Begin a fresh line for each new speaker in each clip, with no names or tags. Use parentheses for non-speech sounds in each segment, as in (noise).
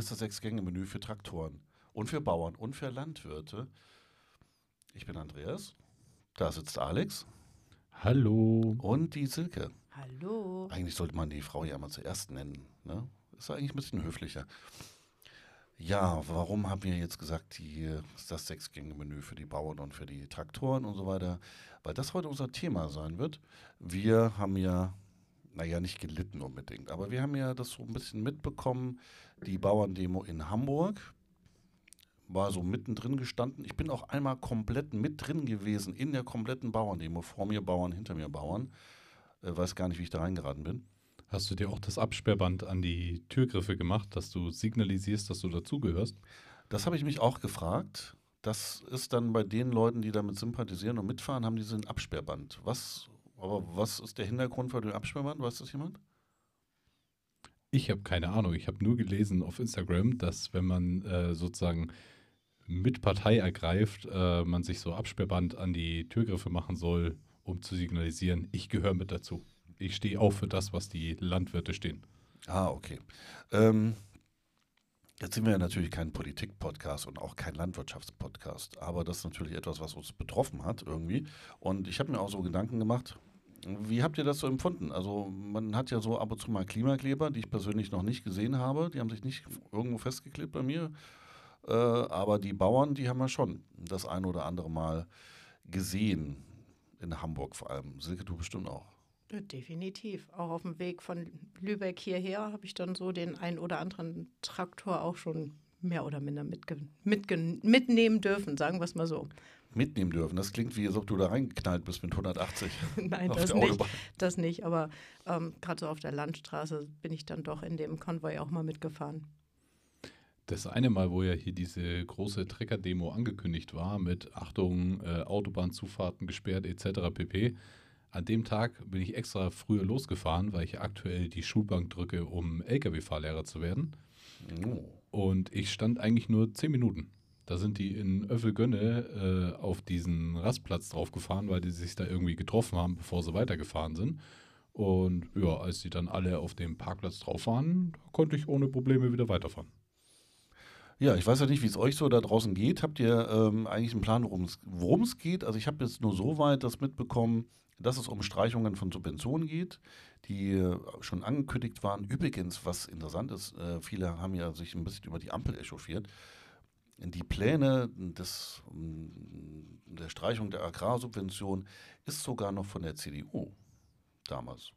Hier ist das Sechs-Gänge-Menü für Traktoren und für Bauern und für Landwirte. Ich bin Andreas. Da sitzt Alex.
Hallo.
Und die Silke.
Hallo.
Eigentlich sollte man die Frau ja mal zuerst nennen. Ne? Ist eigentlich ein bisschen höflicher. Ja, warum haben wir jetzt gesagt, die ist das Sechs-Gänge-Menü für die Bauern und für die Traktoren und so weiter? Weil das heute unser Thema sein wird. Wir haben ja, naja, nicht gelitten unbedingt, aber wir haben ja das so ein bisschen mitbekommen, die Bauerndemo in Hamburg war so mittendrin gestanden. Ich bin auch einmal komplett mit drin gewesen in der kompletten Bauerndemo. Vor mir Bauern, hinter mir Bauern. Äh, weiß gar nicht, wie ich da reingeraten bin.
Hast du dir auch das Absperrband an die Türgriffe gemacht, dass du signalisierst, dass du dazugehörst?
Das habe ich mich auch gefragt. Das ist dann bei den Leuten, die damit sympathisieren und mitfahren, haben die so ein Absperrband. Was, aber was ist der Hintergrund für den Absperrband? Weiß das jemand?
Ich habe keine Ahnung. Ich habe nur gelesen auf Instagram, dass wenn man äh, sozusagen mit Partei ergreift, äh, man sich so Absperrband an die Türgriffe machen soll, um zu signalisieren, ich gehöre mit dazu. Ich stehe auch für das, was die Landwirte stehen.
Ah, okay. Ähm, jetzt sind wir ja natürlich kein Politik-Podcast und auch kein Landwirtschaftspodcast, aber das ist natürlich etwas, was uns betroffen hat irgendwie. Und ich habe mir auch so Gedanken gemacht, wie habt ihr das so empfunden? Also man hat ja so ab und zu mal Klimakleber, die ich persönlich noch nicht gesehen habe. Die haben sich nicht irgendwo festgeklebt bei mir. Äh, aber die Bauern, die haben wir schon das ein oder andere Mal gesehen. In Hamburg vor allem. Silke, du bestimmt auch.
Ja, definitiv. Auch auf dem Weg von Lübeck hierher habe ich dann so den ein oder anderen Traktor auch schon mehr oder minder mitge mitge mitnehmen dürfen, sagen wir es mal so.
Mitnehmen dürfen. Das klingt wie, als ob du da reingeknallt bist mit 180. (laughs)
Nein, das nicht, das nicht. Aber ähm, gerade so auf der Landstraße bin ich dann doch in dem Konvoi auch mal mitgefahren.
Das eine Mal, wo ja hier diese große Trecker-Demo angekündigt war, mit Achtung, äh, Autobahnzufahrten gesperrt etc. pp. An dem Tag bin ich extra früher losgefahren, weil ich aktuell die Schulbank drücke, um Lkw-Fahrlehrer zu werden. Oh. Und ich stand eigentlich nur zehn Minuten. Da sind die in Öffelgönne äh, auf diesen Rastplatz draufgefahren, weil die sich da irgendwie getroffen haben, bevor sie weitergefahren sind. Und ja, als die dann alle auf dem Parkplatz drauf waren, konnte ich ohne Probleme wieder weiterfahren.
Ja, ich weiß ja nicht, wie es euch so da draußen geht. Habt ihr ähm, eigentlich einen Plan, worum es geht? Also ich habe jetzt nur so weit das mitbekommen, dass es um Streichungen von Subventionen geht, die äh, schon angekündigt waren. Übrigens, was interessant ist, äh, viele haben ja sich ein bisschen über die Ampel echauffiert. Die Pläne des, mm, der Streichung der Agrarsubvention ist sogar noch von der CDU damals.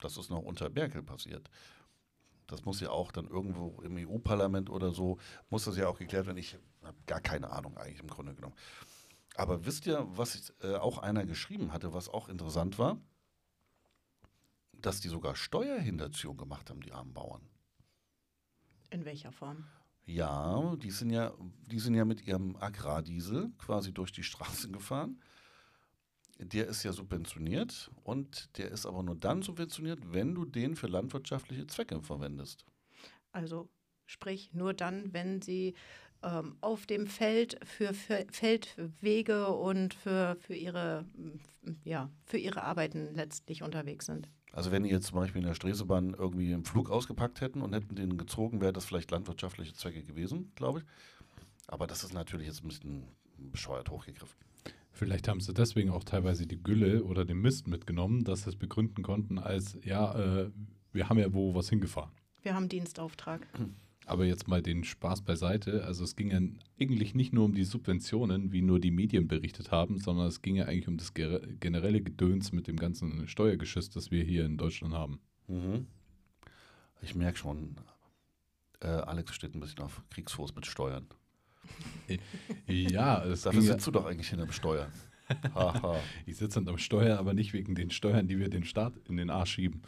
Das ist noch unter Merkel passiert. Das muss ja auch dann irgendwo im EU-Parlament oder so, muss das ja auch geklärt werden. Ich habe gar keine Ahnung eigentlich im Grunde genommen. Aber wisst ihr, was äh, auch einer geschrieben hatte, was auch interessant war? Dass die sogar Steuerhinterziehung gemacht haben, die armen Bauern.
In welcher Form?
Ja, die sind ja, die sind ja mit ihrem Agrardiesel quasi durch die Straßen gefahren der ist ja subventioniert und der ist aber nur dann subventioniert, wenn du den für landwirtschaftliche Zwecke verwendest.
Also sprich nur dann, wenn sie auf dem Feld für, für, Feldwege und für, für, ihre, ja, für ihre Arbeiten letztlich unterwegs sind.
Also wenn die jetzt zum Beispiel in der Stresebahn irgendwie einen Flug ausgepackt hätten und hätten den gezogen, wäre das vielleicht landwirtschaftliche Zwecke gewesen, glaube ich. Aber das ist natürlich jetzt ein bisschen bescheuert hochgegriffen.
Vielleicht haben sie deswegen auch teilweise die Gülle oder den Mist mitgenommen, dass sie es begründen konnten als, ja, äh, wir haben ja wo was hingefahren.
Wir haben Dienstauftrag. (clears throat)
Aber jetzt mal den Spaß beiseite. Also es ging ja eigentlich nicht nur um die Subventionen, wie nur die Medien berichtet haben, sondern es ging ja eigentlich um das generelle Gedöns mit dem ganzen Steuergeschiss, das wir hier in Deutschland haben.
Mhm. Ich merke schon, äh, Alex steht ein bisschen auf Kriegsfuß mit Steuern. (laughs)
Ja,
es dafür sitzt ja, du doch eigentlich hinterm Steuer. (laughs)
ich sitze hinterm Steuer, aber nicht wegen den Steuern, die wir den Staat in den Arsch schieben.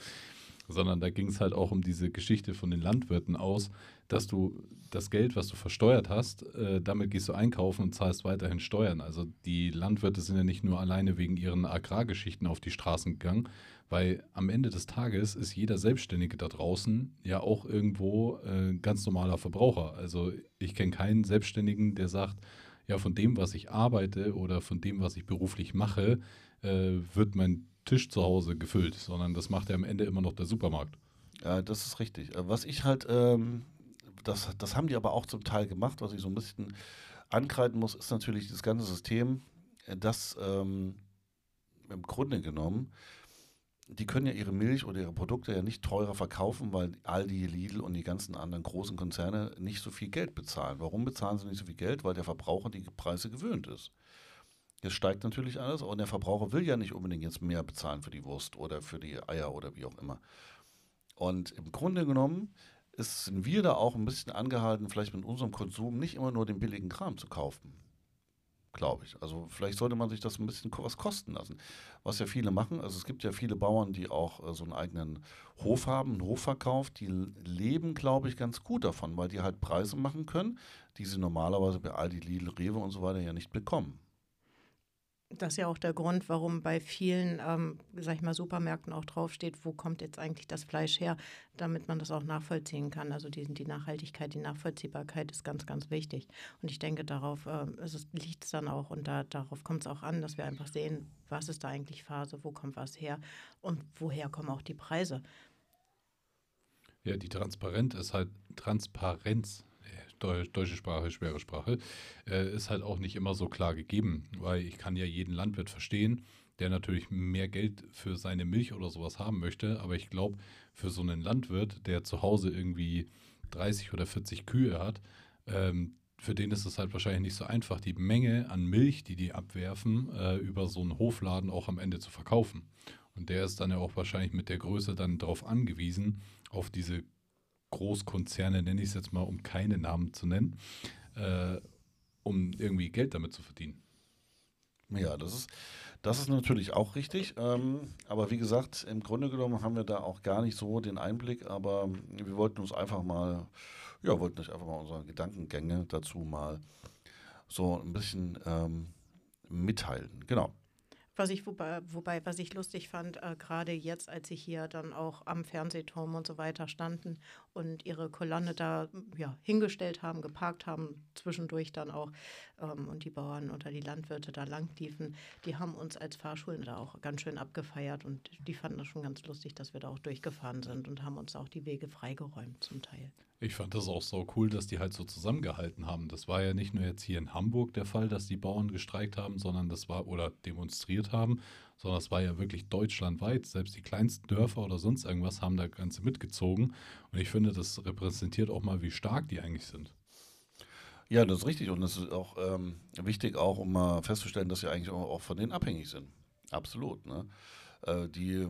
Sondern da ging es halt auch um diese Geschichte von den Landwirten aus, dass du das Geld, was du versteuert hast, äh, damit gehst du einkaufen und zahlst weiterhin Steuern. Also die Landwirte sind ja nicht nur alleine wegen ihren Agrargeschichten auf die Straßen gegangen, weil am Ende des Tages ist jeder Selbstständige da draußen ja auch irgendwo äh, ganz normaler Verbraucher. Also ich kenne keinen Selbstständigen, der sagt, ja, von dem, was ich arbeite oder von dem, was ich beruflich mache, äh, wird mein Tisch zu Hause gefüllt, sondern das macht ja am Ende immer noch der Supermarkt.
Ja, das ist richtig. Äh, was ich halt, ähm, das, das haben die aber auch zum Teil gemacht, was ich so ein bisschen ankreiden muss, ist natürlich das ganze System, äh, das ähm, im Grunde genommen, die können ja ihre Milch oder ihre Produkte ja nicht teurer verkaufen, weil Aldi, Lidl und die ganzen anderen großen Konzerne nicht so viel Geld bezahlen. Warum bezahlen sie nicht so viel Geld? Weil der Verbraucher die Preise gewöhnt ist. Jetzt steigt natürlich alles und der Verbraucher will ja nicht unbedingt jetzt mehr bezahlen für die Wurst oder für die Eier oder wie auch immer. Und im Grunde genommen ist, sind wir da auch ein bisschen angehalten, vielleicht mit unserem Konsum nicht immer nur den billigen Kram zu kaufen. Glaube ich. Also vielleicht sollte man sich das ein bisschen was kosten lassen. Was ja viele machen, also es gibt ja viele Bauern, die auch äh, so einen eigenen Hof haben, einen Hofverkauf, die leben, glaube ich, ganz gut davon, weil die halt Preise machen können, die sie normalerweise bei Aldi, Lidl, Rewe und so weiter ja nicht bekommen.
Das ist ja auch der Grund, warum bei vielen, ähm, sag ich mal, Supermärkten auch draufsteht, wo kommt jetzt eigentlich das Fleisch her, damit man das auch nachvollziehen kann. Also die, die Nachhaltigkeit, die Nachvollziehbarkeit ist ganz, ganz wichtig. Und ich denke, darauf äh, liegt es dann auch und da, darauf kommt es auch an, dass wir einfach sehen, was ist da eigentlich Phase, wo kommt was her und woher kommen auch die Preise.
Ja, die Transparenz ist halt Transparenz deutsche Sprache, schwere Sprache, äh, ist halt auch nicht immer so klar gegeben, weil ich kann ja jeden Landwirt verstehen, der natürlich mehr Geld für seine Milch oder sowas haben möchte, aber ich glaube, für so einen Landwirt, der zu Hause irgendwie 30 oder 40 Kühe hat, ähm, für den ist es halt wahrscheinlich nicht so einfach, die Menge an Milch, die die abwerfen, äh, über so einen Hofladen auch am Ende zu verkaufen. Und der ist dann ja auch wahrscheinlich mit der Größe dann darauf angewiesen, auf diese Großkonzerne, nenne ich es jetzt mal, um keine Namen zu nennen, äh, um irgendwie Geld damit zu verdienen.
Ja, das ist, das ist natürlich auch richtig. Ähm, aber wie gesagt, im Grunde genommen haben wir da auch gar nicht so den Einblick, aber wir wollten uns einfach mal, ja, wollten euch einfach mal unsere Gedankengänge dazu mal so ein bisschen ähm, mitteilen. Genau.
Was ich, wobei, wobei, was ich lustig fand, äh, gerade jetzt, als sie hier dann auch am Fernsehturm und so weiter standen und ihre Kolonne da ja, hingestellt haben, geparkt haben, zwischendurch dann auch ähm, und die Bauern oder die Landwirte da lang liefen, die haben uns als Fahrschulen da auch ganz schön abgefeiert und die fanden das schon ganz lustig, dass wir da auch durchgefahren sind und haben uns auch die Wege freigeräumt zum Teil.
Ich fand das auch so cool, dass die halt so zusammengehalten haben. Das war ja nicht nur jetzt hier in Hamburg der Fall, dass die Bauern gestreikt haben, sondern das war oder demonstriert haben, sondern es war ja wirklich deutschlandweit. Selbst die kleinsten Dörfer oder sonst irgendwas haben da Ganze mitgezogen. Und ich finde, das repräsentiert auch mal, wie stark die eigentlich sind.
Ja, das ist richtig. Und es ist auch ähm, wichtig, auch um mal festzustellen, dass sie eigentlich auch, auch von denen abhängig sind. Absolut. Ne? Äh, die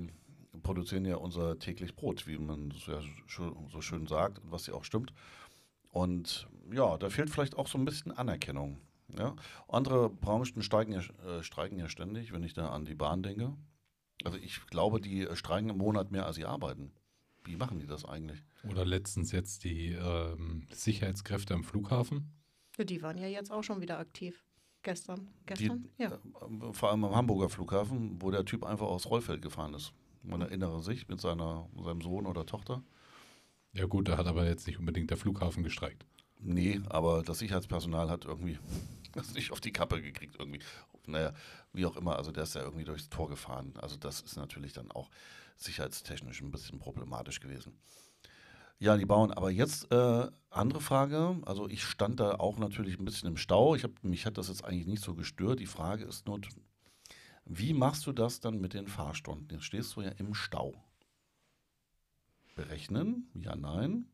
produzieren ja unser täglich Brot, wie man so, ja so schön sagt was ja auch stimmt. Und ja, da fehlt vielleicht auch so ein bisschen Anerkennung. Ja? Andere Branchen steigen ja, äh, streiken ja ständig, wenn ich da an die Bahn denke. Also ich glaube, die streiken im Monat mehr, als sie arbeiten. Wie machen die das eigentlich?
Oder letztens jetzt die ähm, Sicherheitskräfte am Flughafen.
Ja, die waren ja jetzt auch schon wieder aktiv. Gestern. Gestern?
Die, ja. Äh, vor allem am Hamburger Flughafen, wo der Typ einfach aus Rollfeld gefahren ist. Man erinnere sich mit seiner, seinem Sohn oder Tochter.
Ja gut, da hat aber jetzt nicht unbedingt der Flughafen gestreikt.
Nee, aber das Sicherheitspersonal hat irgendwie (laughs) das nicht auf die Kappe gekriegt irgendwie. Naja, wie auch immer, also der ist ja irgendwie durchs Tor gefahren. Also das ist natürlich dann auch sicherheitstechnisch ein bisschen problematisch gewesen. Ja, die Bauern, aber jetzt äh, andere Frage. Also ich stand da auch natürlich ein bisschen im Stau. Ich hab, mich hat das jetzt eigentlich nicht so gestört. Die Frage ist nur, wie machst du das dann mit den Fahrstunden? Jetzt stehst du ja im Stau. Berechnen? Ja, nein.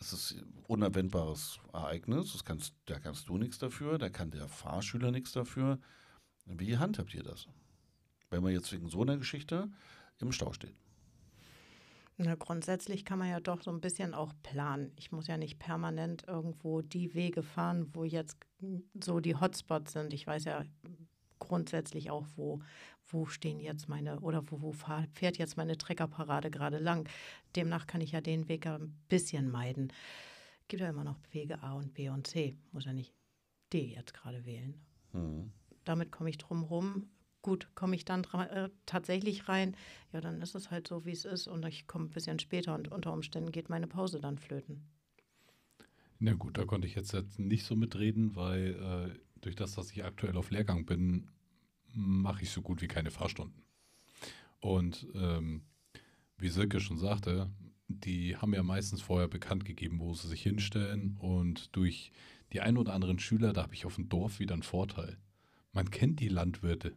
Es ist ein unabwendbares Ereignis. Das kannst, da kannst du nichts dafür, da kann der Fahrschüler nichts dafür. Wie handhabt ihr das? Wenn man jetzt wegen so einer Geschichte im Stau steht.
Na, grundsätzlich kann man ja doch so ein bisschen auch planen. Ich muss ja nicht permanent irgendwo die Wege fahren, wo jetzt so die Hotspots sind. Ich weiß ja grundsätzlich auch, wo, wo stehen jetzt meine oder wo, wo fährt jetzt meine Treckerparade gerade lang. Demnach kann ich ja den Weg ein bisschen meiden. Gibt ja immer noch Wege A und B und C. Muss ja nicht D jetzt gerade wählen. Mhm. Damit komme ich drum rum. Gut, komme ich dann äh, tatsächlich rein, ja, dann ist es halt so, wie es ist und ich komme ein bisschen später und unter Umständen geht meine Pause dann flöten.
Na gut, da konnte ich jetzt nicht so mitreden, weil äh, durch das, dass ich aktuell auf Lehrgang bin, mache ich so gut wie keine Fahrstunden. Und ähm, wie Silke schon sagte, die haben ja meistens vorher bekannt gegeben, wo sie sich hinstellen. Und durch die ein oder anderen Schüler, da habe ich auf dem Dorf wieder einen Vorteil. Man kennt die Landwirte,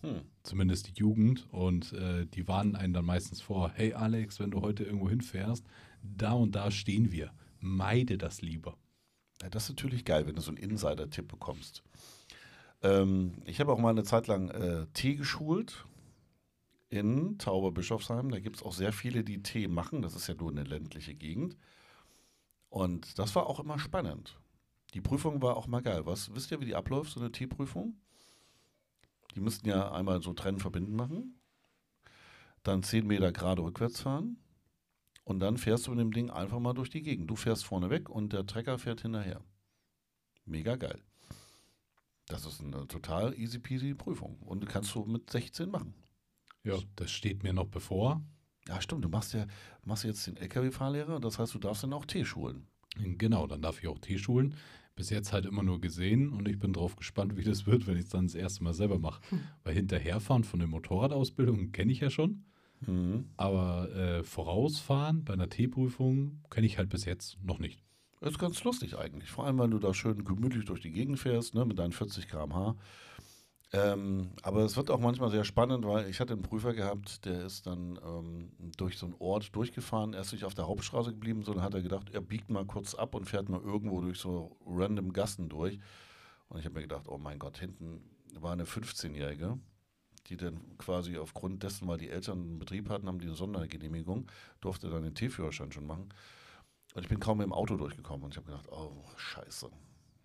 Hm.
zumindest die Jugend, und äh, die warnen einen dann meistens vor: Hey Alex, wenn du heute irgendwo hinfährst, da und da stehen wir. Meide das lieber.
Ja, das ist natürlich geil, wenn du so einen Insider-Tipp bekommst. Ähm, ich habe auch mal eine Zeit lang äh, Tee geschult in Tauberbischofsheim. Da gibt es auch sehr viele, die Tee machen. Das ist ja nur eine ländliche Gegend. Und das war auch immer spannend. Die Prüfung war auch mal geil. Was, wisst ihr, wie die abläuft, so eine Teeprüfung? Die müssten ja einmal so trennen, verbinden machen. Dann 10 Meter gerade rückwärts fahren. Und dann fährst du mit dem Ding einfach mal durch die Gegend. Du fährst vorne weg und der Trecker fährt hinterher. Mega geil. Das ist eine total easy peasy Prüfung. Und kannst du mit 16 machen.
Ja, das steht mir noch bevor.
Ja, stimmt. Du machst ja machst jetzt den LKW-Fahrlehrer. Das heißt, du darfst dann auch T schulen.
Genau, dann darf ich auch Tee schulen. Bis jetzt halt immer nur gesehen und ich bin drauf gespannt, wie das wird, wenn ich es dann das erste Mal selber mache. Weil hinterherfahren von der Motorradausbildung kenne ich ja schon.
Mhm.
Aber äh, vorausfahren bei einer T-Prüfung kenne ich halt bis jetzt noch nicht.
Ist ganz lustig eigentlich. Vor allem, wenn du da schön gemütlich durch die Gegend fährst, ne, mit deinen 40 km/h. Ähm, aber es wird auch manchmal sehr spannend, weil ich hatte einen Prüfer gehabt, der ist dann ähm, durch so einen Ort durchgefahren. Er ist nicht auf der Hauptstraße geblieben, sondern hat er gedacht, er biegt mal kurz ab und fährt mal irgendwo durch so random Gassen durch. Und ich habe mir gedacht, oh mein Gott, hinten war eine 15-Jährige, die dann quasi aufgrund dessen, weil die Eltern einen Betrieb hatten, haben die eine Sondergenehmigung, durfte dann den T-Führerschein schon machen. Und ich bin kaum mit dem Auto durchgekommen und ich habe gedacht, oh, scheiße.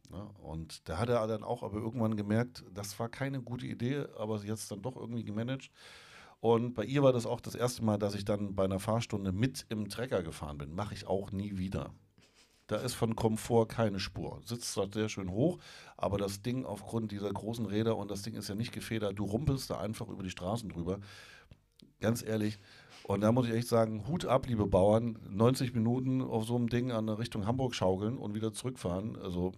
Ne? Und da hat er dann auch aber irgendwann gemerkt, das war keine gute Idee, aber sie hat es dann doch irgendwie gemanagt. Und bei ihr war das auch das erste Mal, dass ich dann bei einer Fahrstunde mit im Trecker gefahren bin. Mache ich auch nie wieder. Da ist von Komfort keine Spur. Sitzt zwar sehr schön hoch, aber das Ding aufgrund dieser großen Räder und das Ding ist ja nicht gefedert, du rumpelst da einfach über die Straßen drüber. Ganz ehrlich. Und da muss ich echt sagen, Hut ab, liebe Bauern. 90 Minuten auf so einem Ding an der Richtung Hamburg schaukeln und wieder zurückfahren. Also,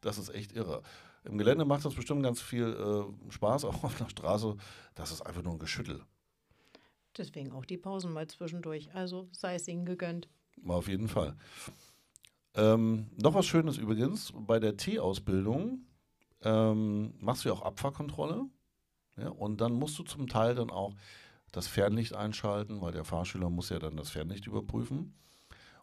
das ist echt irre. Im Gelände macht das bestimmt ganz viel äh, Spaß, (laughs) auch auf der Straße. Das ist einfach nur ein Geschüttel.
Deswegen auch die Pausen mal zwischendurch. Also sei es ihnen gegönnt.
Auf jeden Fall. Ähm, noch was Schönes übrigens, bei der T-Ausbildung ähm, machst du ja auch Abfahrkontrolle. Ja, und dann musst du zum Teil dann auch das Fernlicht einschalten, weil der Fahrschüler muss ja dann das Fernlicht überprüfen.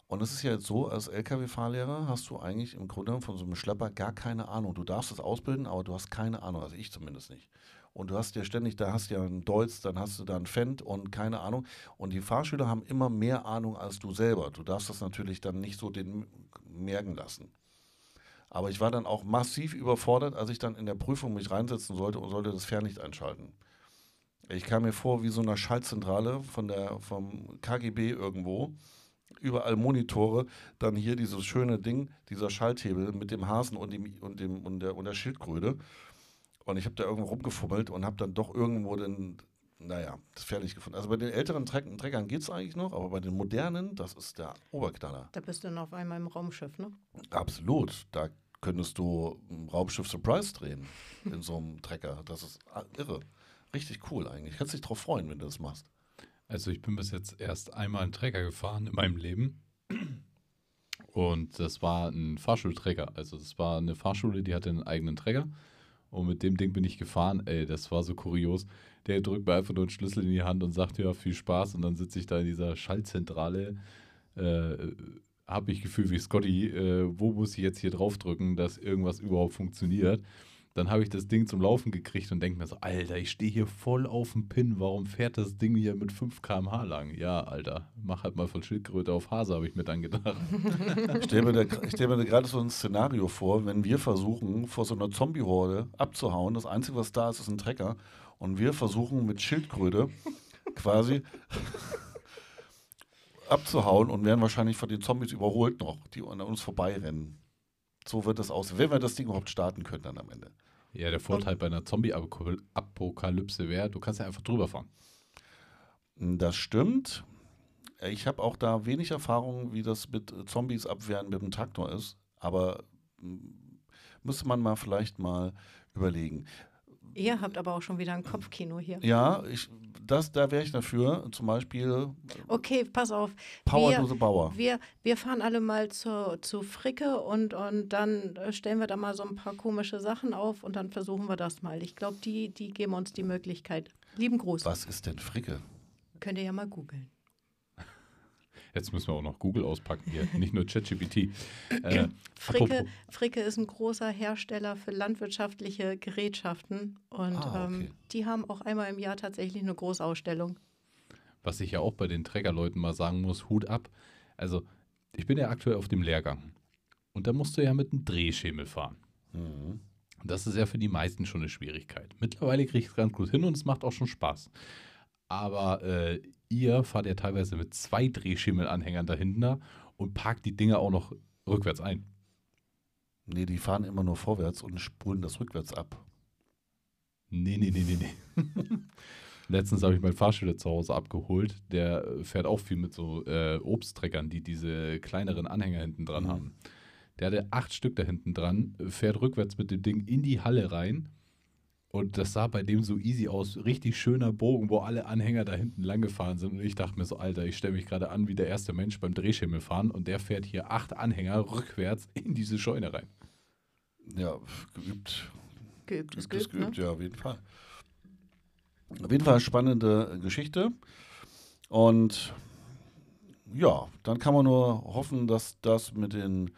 Und es ist ja jetzt so, als Lkw-Fahrlehrer hast du eigentlich im Grunde von so einem Schlepper gar keine Ahnung. Du darfst es ausbilden, aber du hast keine Ahnung, also ich zumindest nicht. Und du hast ja ständig, da hast du ja einen Deutz, dann hast du da einen Fendt und keine Ahnung. Und die Fahrschüler haben immer mehr Ahnung als du selber. Du darfst das natürlich dann nicht so den merken lassen. Aber ich war dann auch massiv überfordert, als ich dann in der Prüfung mich reinsetzen sollte und sollte das Fernlicht einschalten. Ich kam mir vor wie so eine Schaltzentrale von der, vom KGB irgendwo. Überall Monitore, dann hier dieses schöne Ding, dieser Schalthebel mit dem Hasen und, dem, und, dem, und, der, und der Schildkröte. Und ich habe da irgendwo rumgefummelt und habe dann doch irgendwo den, naja, das Fernlicht gefunden. Also bei den älteren Treck Treckern geht es eigentlich noch, aber bei den modernen, das ist der Oberknaller.
Da bist du dann auf einmal im Raumschiff, ne?
Absolut. Da könntest du ein Raumschiff Surprise drehen in so einem Trecker. Das ist irre. Richtig cool eigentlich. Kannst dich drauf freuen, wenn du das machst.
Also ich bin bis jetzt erst einmal einen Trecker gefahren in meinem Leben. Und das war ein Fahrschulträger. Also das war eine Fahrschule, die hatte einen eigenen Träger. Und mit dem Ding bin ich gefahren. Ey, das war so kurios. Der drückt mir einfach nur einen Schlüssel in die Hand und sagt, ja, viel Spaß. Und dann sitze ich da in dieser Schaltzentrale. Äh, habe ich Gefühl wie Scotty, äh, wo muss ich jetzt hier draufdrücken, dass irgendwas überhaupt funktioniert. Dann habe ich das Ding zum Laufen gekriegt und denke mir so, Alter, ich stehe hier voll auf dem Pin, warum fährt das Ding hier mit 5 km/h lang? Ja, Alter, mach halt mal von Schildkröte auf Hase, habe ich mir dann gedacht. (laughs)
Ich stelle mir, stell mir gerade so ein Szenario vor, wenn wir versuchen, vor so einer Zombie-Horde abzuhauen, das Einzige, was da ist, ist ein Trecker, und wir versuchen mit Schildkröte quasi (laughs) abzuhauen und werden wahrscheinlich von den Zombies überholt noch, die an uns vorbeirennen. So wird das aus, wenn wir das Ding überhaupt starten können dann am Ende.
Ja, der Vorteil bei einer Zombie-Apokalypse wäre, du kannst ja einfach drüber fahren.
Das stimmt. Ich habe auch da wenig Erfahrung, wie das mit Zombies abwehren mit dem Traktor ist, aber müsste man mal vielleicht mal überlegen.
Ihr habt aber auch schon wieder ein Kopfkino hier.
Ja, ich, das, da wäre ich dafür. Zum Beispiel
Okay, pass auf.
Power
wir,
Dose Bauer.
Wir, wir fahren alle mal zu, zu Fricke und, und dann äh, stellen wir da mal so ein paar komische Sachen auf und dann versuchen wir das mal. Ich glaube, die, die geben uns die Möglichkeit. Lieben Gruß.
Was ist denn Fricke?
Könnt ihr ja mal googeln.
Jetzt müssen wir auch noch Google auspacken hier, nicht nur ChatGPT. (clears throat) Äh,
Fricke, Fricke ist ein großer Hersteller für landwirtschaftliche Gerätschaften und
Ah, okay.
ähm, die haben auch einmal im Jahr tatsächlich eine Großausstellung.
Was ich ja auch bei den Trägerleuten mal sagen muss, Hut ab. Also, ich bin ja aktuell auf dem Lehrgang. Und da musst du ja mit einem Drehschemel fahren.
Mhm.
Und das ist ja für die meisten schon eine Schwierigkeit. Mittlerweile kriege ich es ganz gut hin und es macht auch schon Spaß. Aber äh, ihr fahrt ja teilweise mit zwei Drehschemelanhängern dahinter und parkt die Dinger auch noch rückwärts ein.
Nee, die fahren immer nur vorwärts und spulen das rückwärts ab.
Nee, nee, nee, nee, nee. (laughs) Letztens habe ich meinen Fahrschüler zu Hause abgeholt. Der äh, fährt auch viel mit so äh, Obsttreckern, die diese kleineren Anhänger hinten dran
Mhm.
haben. Der hatte acht Stück da hinten dran, äh, fährt rückwärts mit dem Ding in die Halle rein. Und das sah bei dem so easy aus. Richtig schöner Bogen, wo alle Anhänger da hinten lang gefahren sind. Und ich dachte mir so, Alter, ich stelle mich gerade an wie der erste Mensch beim Drehschimmel fahren. Und der fährt hier acht Anhänger rückwärts in diese Scheune rein.
Ja, geübt. Geübt ist
geübt,
geübt,
ne?
ja, auf jeden Fall. Auf jeden Fall spannende Geschichte. Und ja, dann kann man nur hoffen, dass das mit den,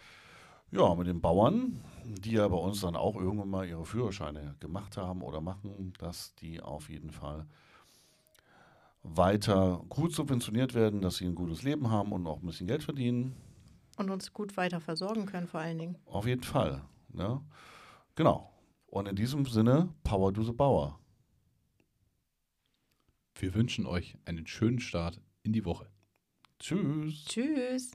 ja, mit den Bauern, die ja bei uns dann auch irgendwann mal ihre Führerscheine gemacht haben oder machen, dass die auf jeden Fall weiter gut subventioniert werden, dass sie ein gutes Leben haben und auch ein bisschen Geld verdienen.
Und uns gut weiter versorgen können vor allen Dingen.
Auf jeden Fall. Ne? Genau. Und in diesem Sinne, Power to the Bauer.
Wir wünschen euch einen schönen Start in die Woche.
Tschüss.
Tschüss.